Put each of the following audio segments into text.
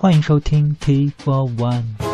欢迎收听 T for One。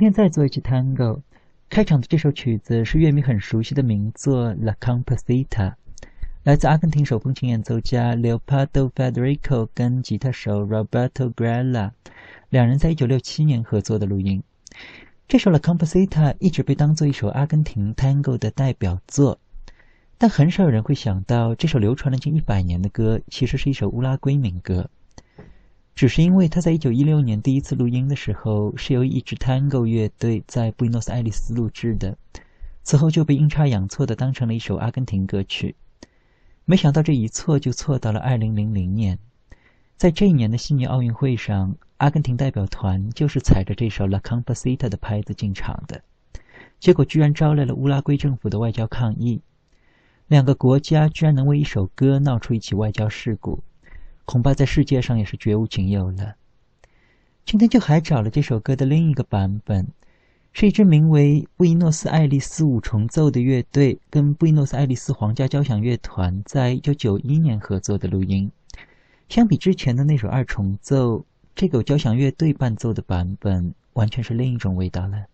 今天再做一期 Tango，开场的这首曲子是乐迷很熟悉的名作《La Composita》，来自阿根廷手风琴演奏家 Leopoldo Federico 跟吉他手 Roberto Grella 两人在一九六七年合作的录音。这首《La Composita》一直被当做一首阿根廷 Tango 的代表作，但很少有人会想到，这首流传了近一百年的歌其实是一首乌拉圭民歌。只是因为他在一九一六年第一次录音的时候是由一支 Tango 乐队在布宜诺斯艾利斯录制的，此后就被阴差阳错的当成了一首阿根廷歌曲。没想到这一错就错到了二零零零年，在这一年的悉尼奥运会上，阿根廷代表团就是踩着这首 La Compasita 的拍子进场的，结果居然招来了乌拉圭政府的外交抗议，两个国家居然能为一首歌闹出一起外交事故。恐怕在世界上也是绝无仅有了。今天就还找了这首歌的另一个版本，是一支名为布宜诺斯艾利斯五重奏的乐队跟布宜诺斯艾利斯皇家交响乐团在一九九一年合作的录音。相比之前的那首二重奏，这个交响乐队伴奏的版本完全是另一种味道了。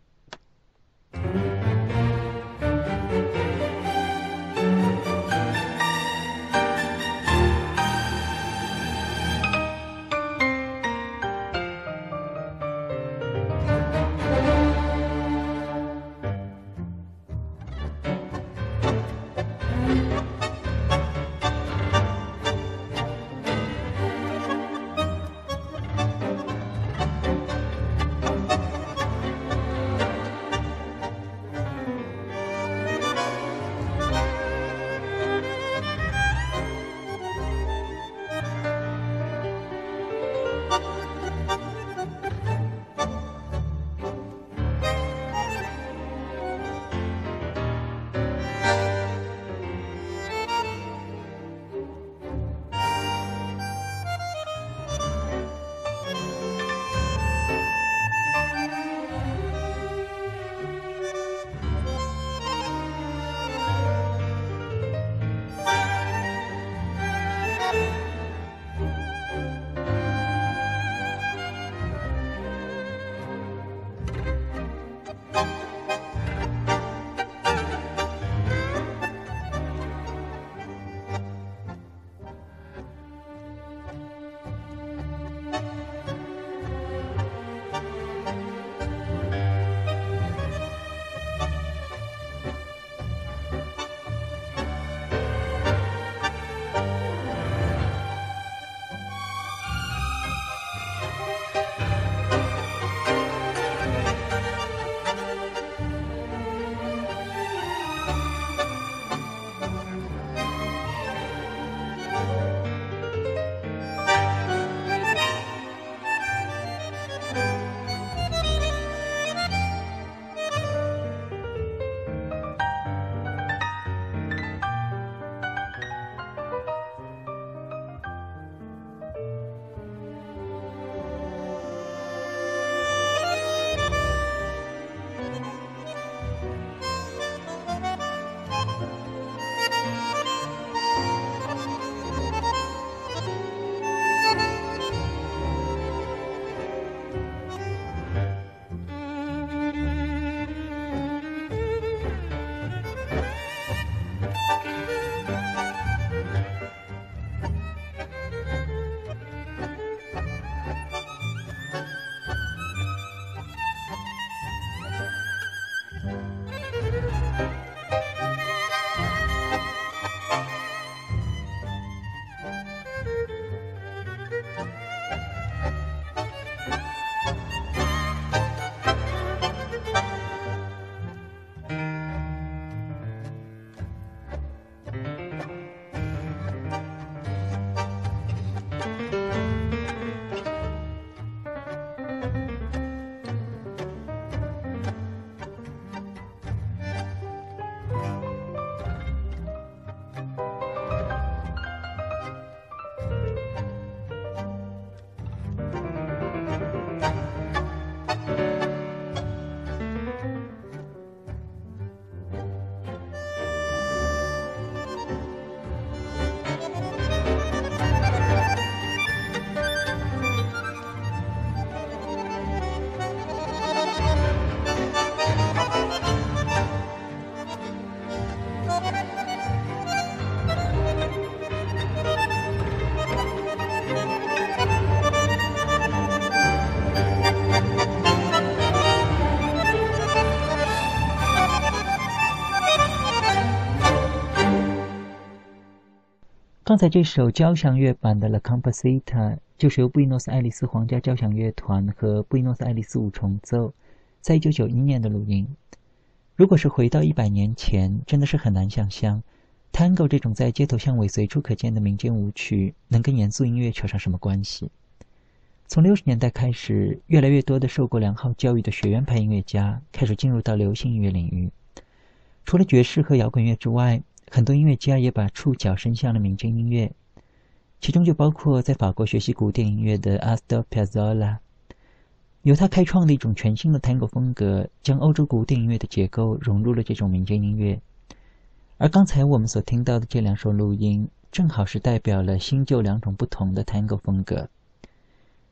刚才这首交响乐版的《La Composita》就是由布宜诺斯艾利斯皇家交响乐团和布宜诺斯艾利斯五重奏在一九九一年的录音。如果是回到一百年前，真的是很难想象，Tango 这种在街头巷尾随处可见的民间舞曲能跟严肃音乐扯上什么关系。从六十年代开始，越来越多的受过良好教育的学院派音乐家开始进入到流行音乐领域。除了爵士和摇滚乐之外，很多音乐家也把触角伸向了民间音乐，其中就包括在法国学习古典音乐的 Astor Piazzolla。由他开创的一种全新的 Tango 风格，将欧洲古典音乐的结构融入了这种民间音乐。而刚才我们所听到的这两首录音，正好是代表了新旧两种不同的 Tango 风格。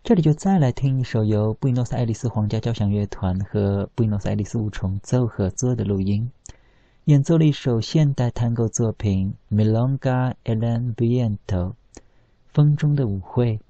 这里就再来听一首由布宜诺斯艾利斯皇家交响乐团和布宜诺斯艾利斯五重奏合作的录音，演奏了一首现代探戈作品《Milonga el Viento》，风中的舞会。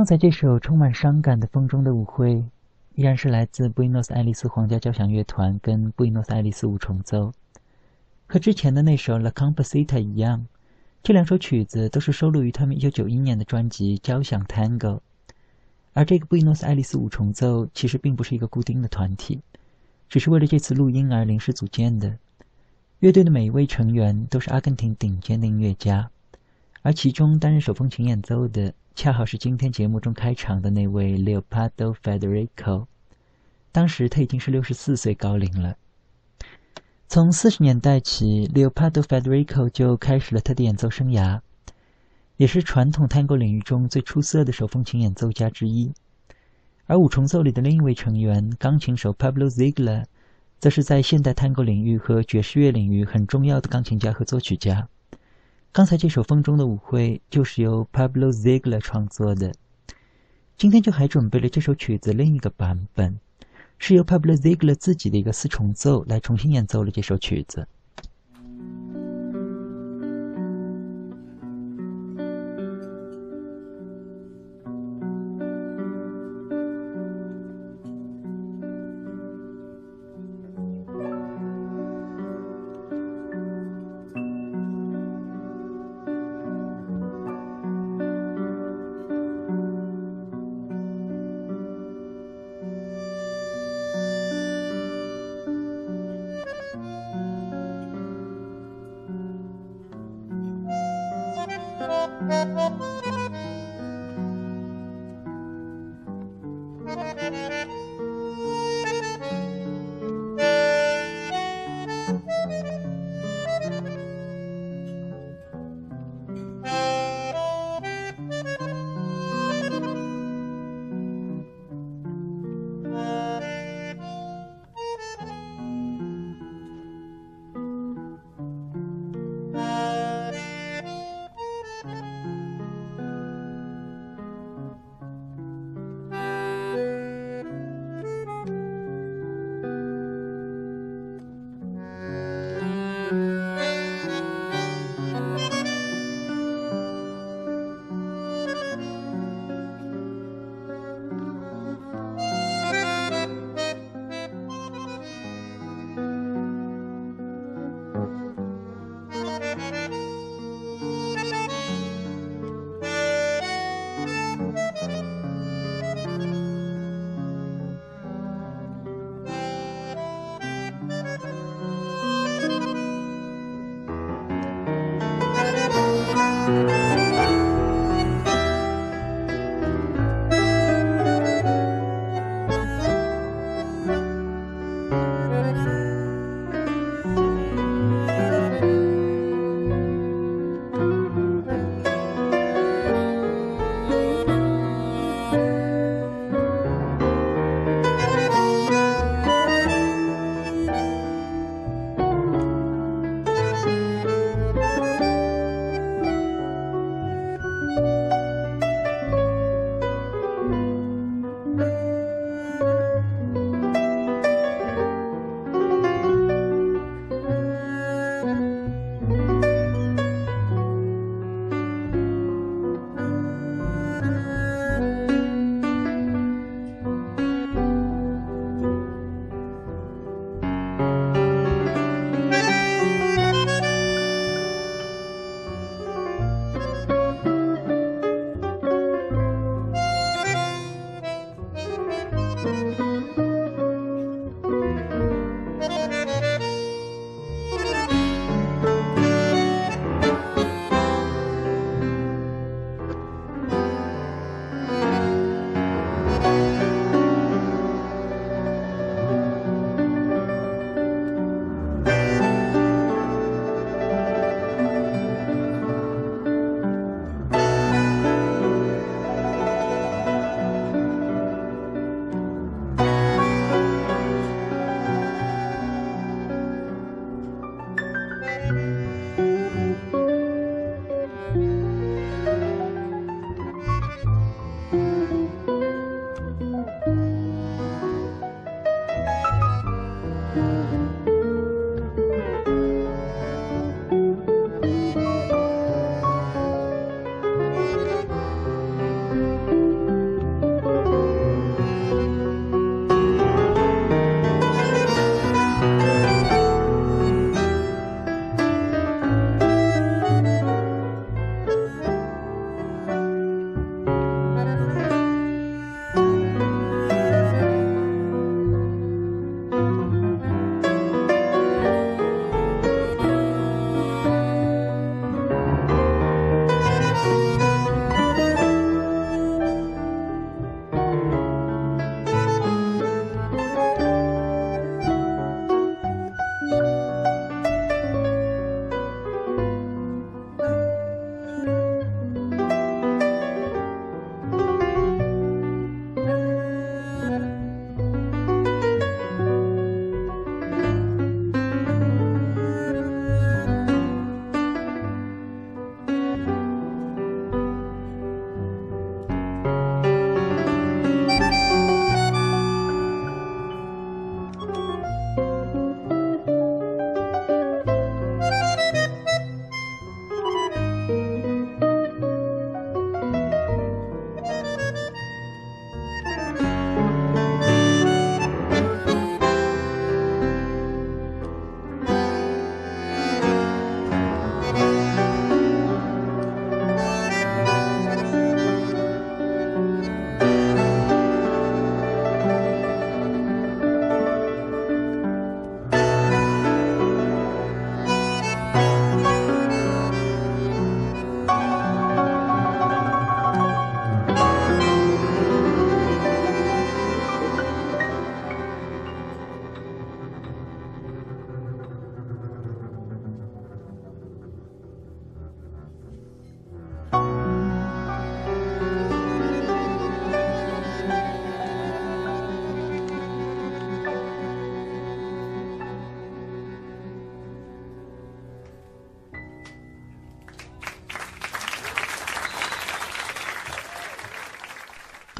刚才这首充满伤感的《风中的舞会》，依然是来自布宜诺斯艾利斯皇家交响乐团跟布宜诺斯艾利斯五重奏。和之前的那首《La Composita》一样，这两首曲子都是收录于他们1991年的专辑《交响 Tango》。而这个布宜诺斯艾利斯五重奏其实并不是一个固定的团体，只是为了这次录音而临时组建的。乐队的每一位成员都是阿根廷顶尖的音乐家，而其中担任手风琴演奏的。恰好是今天节目中开场的那位 Leopardo Federico，当时他已经是六十四岁高龄了。从四十年代起，Leopardo Federico 就开始了他的演奏生涯，也是传统探戈领域中最出色的手风琴演奏家之一。而五重奏里的另一位成员钢琴手 Pablo Ziegler，则是在现代探戈领域和爵士乐领域很重要的钢琴家和作曲家。刚才这首《风中的舞会》就是由 Pablo Ziegler 创作的。今天就还准备了这首曲子另一个版本，是由 Pablo Ziegler 自己的一个四重奏来重新演奏了这首曲子。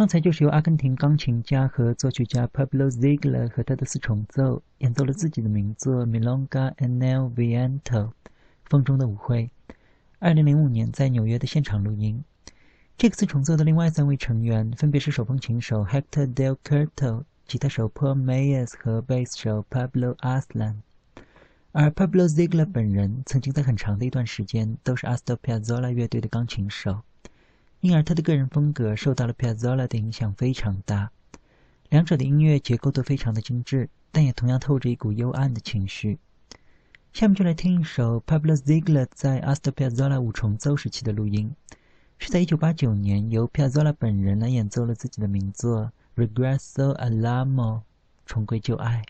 刚才就是由阿根廷钢琴家和作曲家 Pablo Ziegler 和他的四重奏演奏了自己的名作《Milonga en el Viento》风中的舞会。二零零五年在纽约的现场录音。这个四重奏的另外三位成员分别是手风琴手 Hector Del Curto、吉他手 Paul Mayes 和贝斯手 Pablo Aslan。而 Pablo Ziegler 本人曾经在很长的一段时间都是 Astor Piazzolla 乐队的钢琴手，因而他的个人风格受到了 Piazzolla 的影响非常大。两者的音乐结构都非常的精致，但也同样透着一股幽暗的情绪。下面就来听一首 Pablo Ziegler 在 Astor Piazzolla 五重奏时期的录音，是在1989年由 Piazzolla 本人来演奏了自己的名作《Regresso Alamo》，重归旧爱。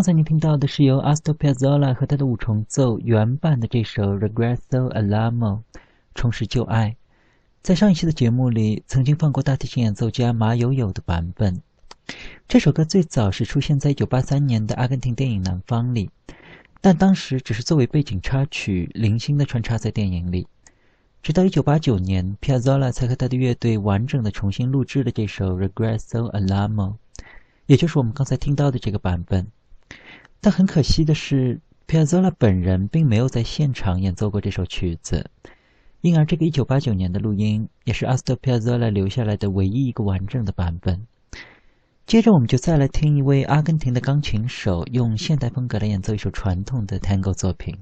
刚才您听到的是由 Astor Piazzolla 和他的五重奏原版的这首《Regresso Alamo》，重拾旧爱。在上一期的节目里，曾经放过大提琴演奏家马友友的版本。这首歌最早是出现在1983年的阿根廷电影《南方》里，但当时只是作为背景插曲，零星的穿插在电影里。直到1989年，Piazzolla 才和他的乐队完整的重新录制了这首《Regresso Alamo》，也就是我们刚才听到的这个版本。但很可惜的是皮亚佐拉本人并没有在现场演奏过这首曲子，因而这个1989年的录音也是阿斯特·皮亚佐拉留下来的唯一一个完整的版本。接着，我们就再来听一位阿根廷的钢琴手用现代风格来演奏一首传统的 Tango 作品。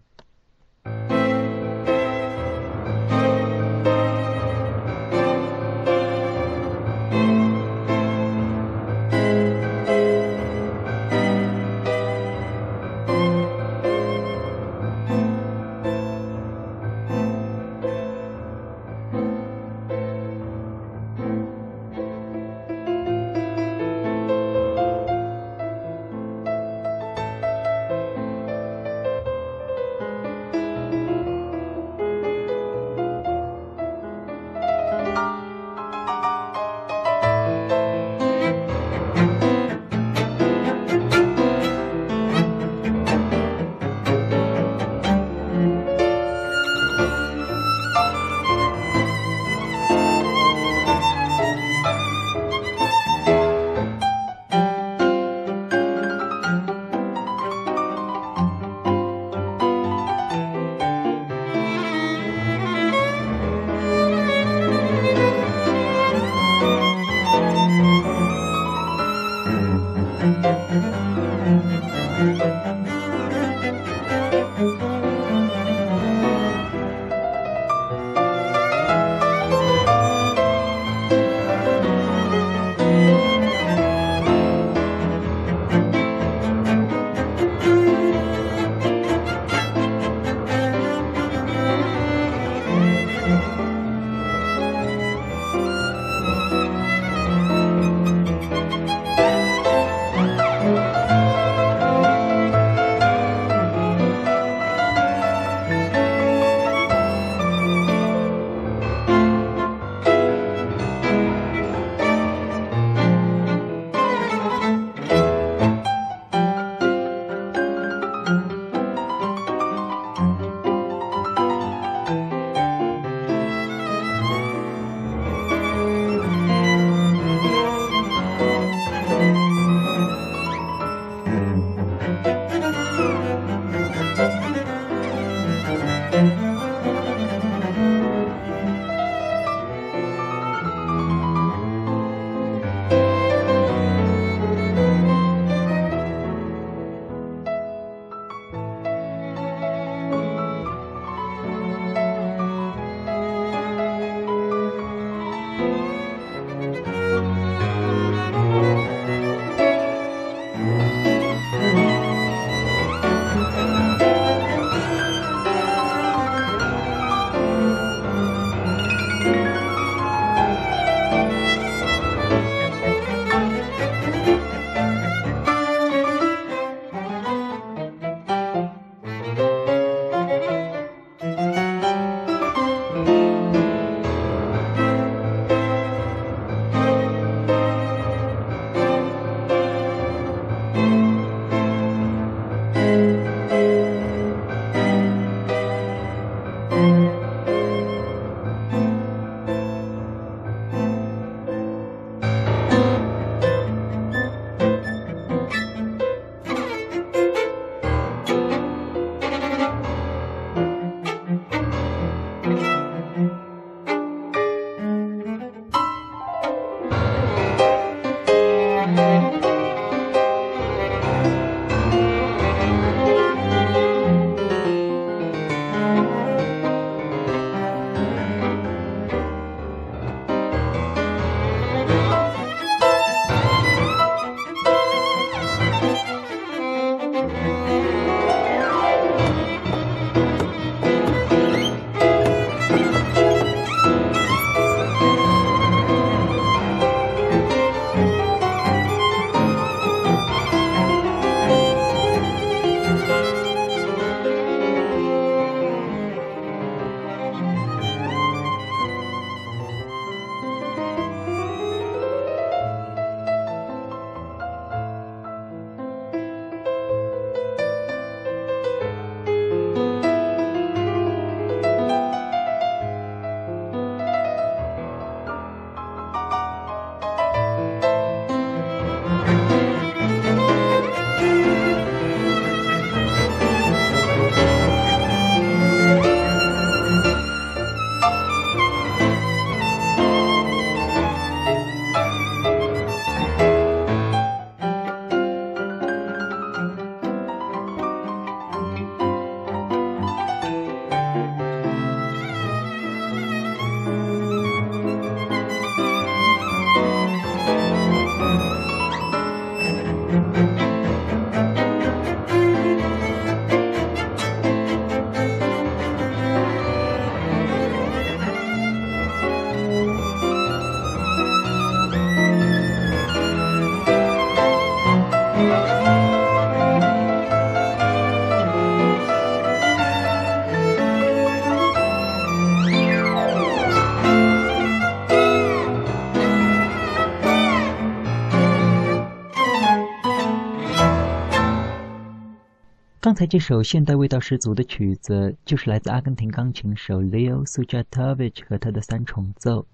才这首现代味道十足的曲子，就是来自阿根廷钢琴手 Leo Sujatovich 和他的三重奏，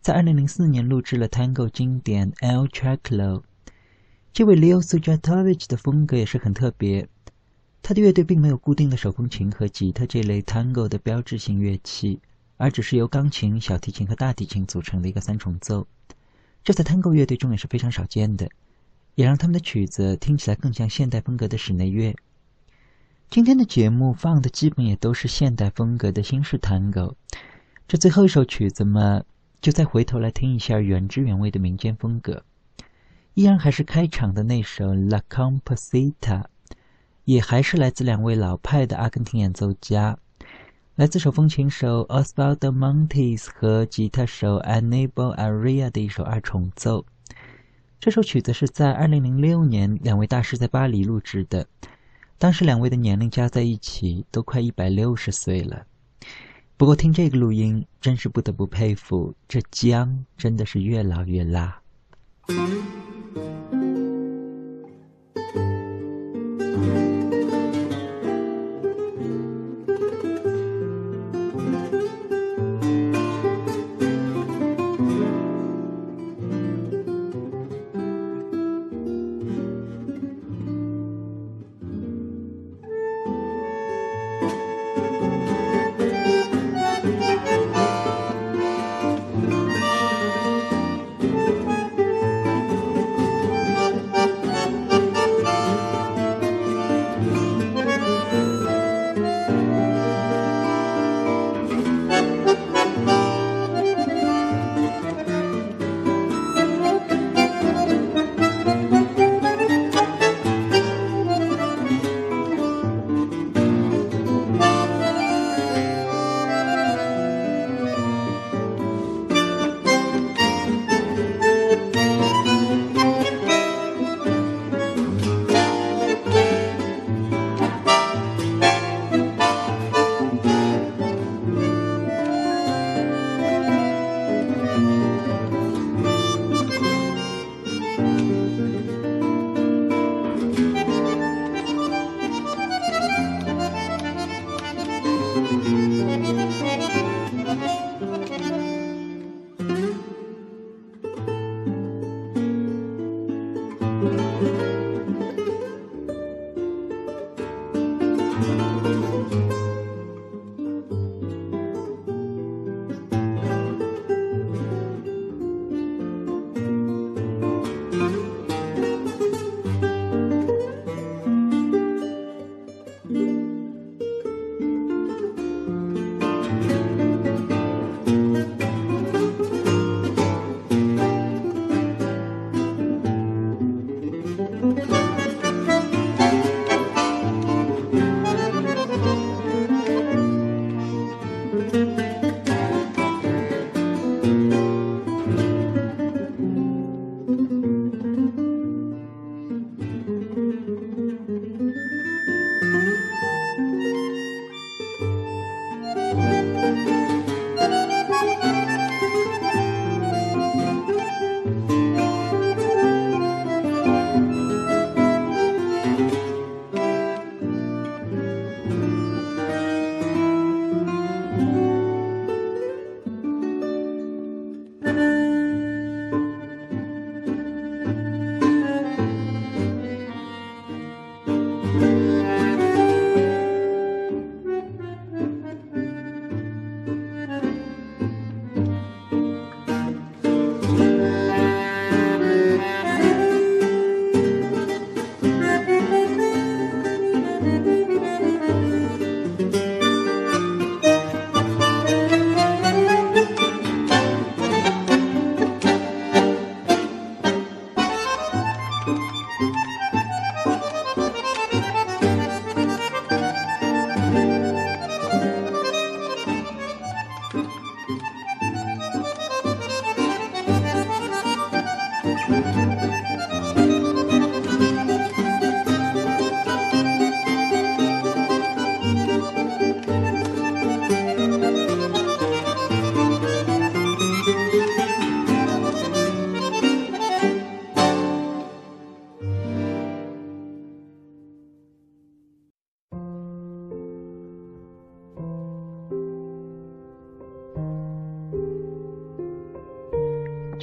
在2004年录制了 Tango 经典 El Choclo。这位 Leo Sujatovich 的风格也是很特别，他的乐队并没有固定的手风琴和吉他这类 Tango 的标志性乐器，而只是由钢琴、小提琴和大提琴组成的一个三重奏。这在 Tango 乐队中也是非常少见的，也让他们的曲子听起来更像现代风格的室内乐。今天的节目放的基本也都是现代风格的新式探戈，这最后一首曲子嘛，就再回头来听一下原汁原味的民间风格，依然还是开场的那首《La Composita》，也还是来自两位老派的阿根廷演奏家，来自手风琴手 Osvaldo Montes 和吉他手 Anibal Aria 的一首二重奏。这首曲子是在2006年两位大师在巴黎录制的。当时两位的年龄加在一起都快一百六十岁了。不过听这个录音真是不得不佩服这姜真的是越老越辣。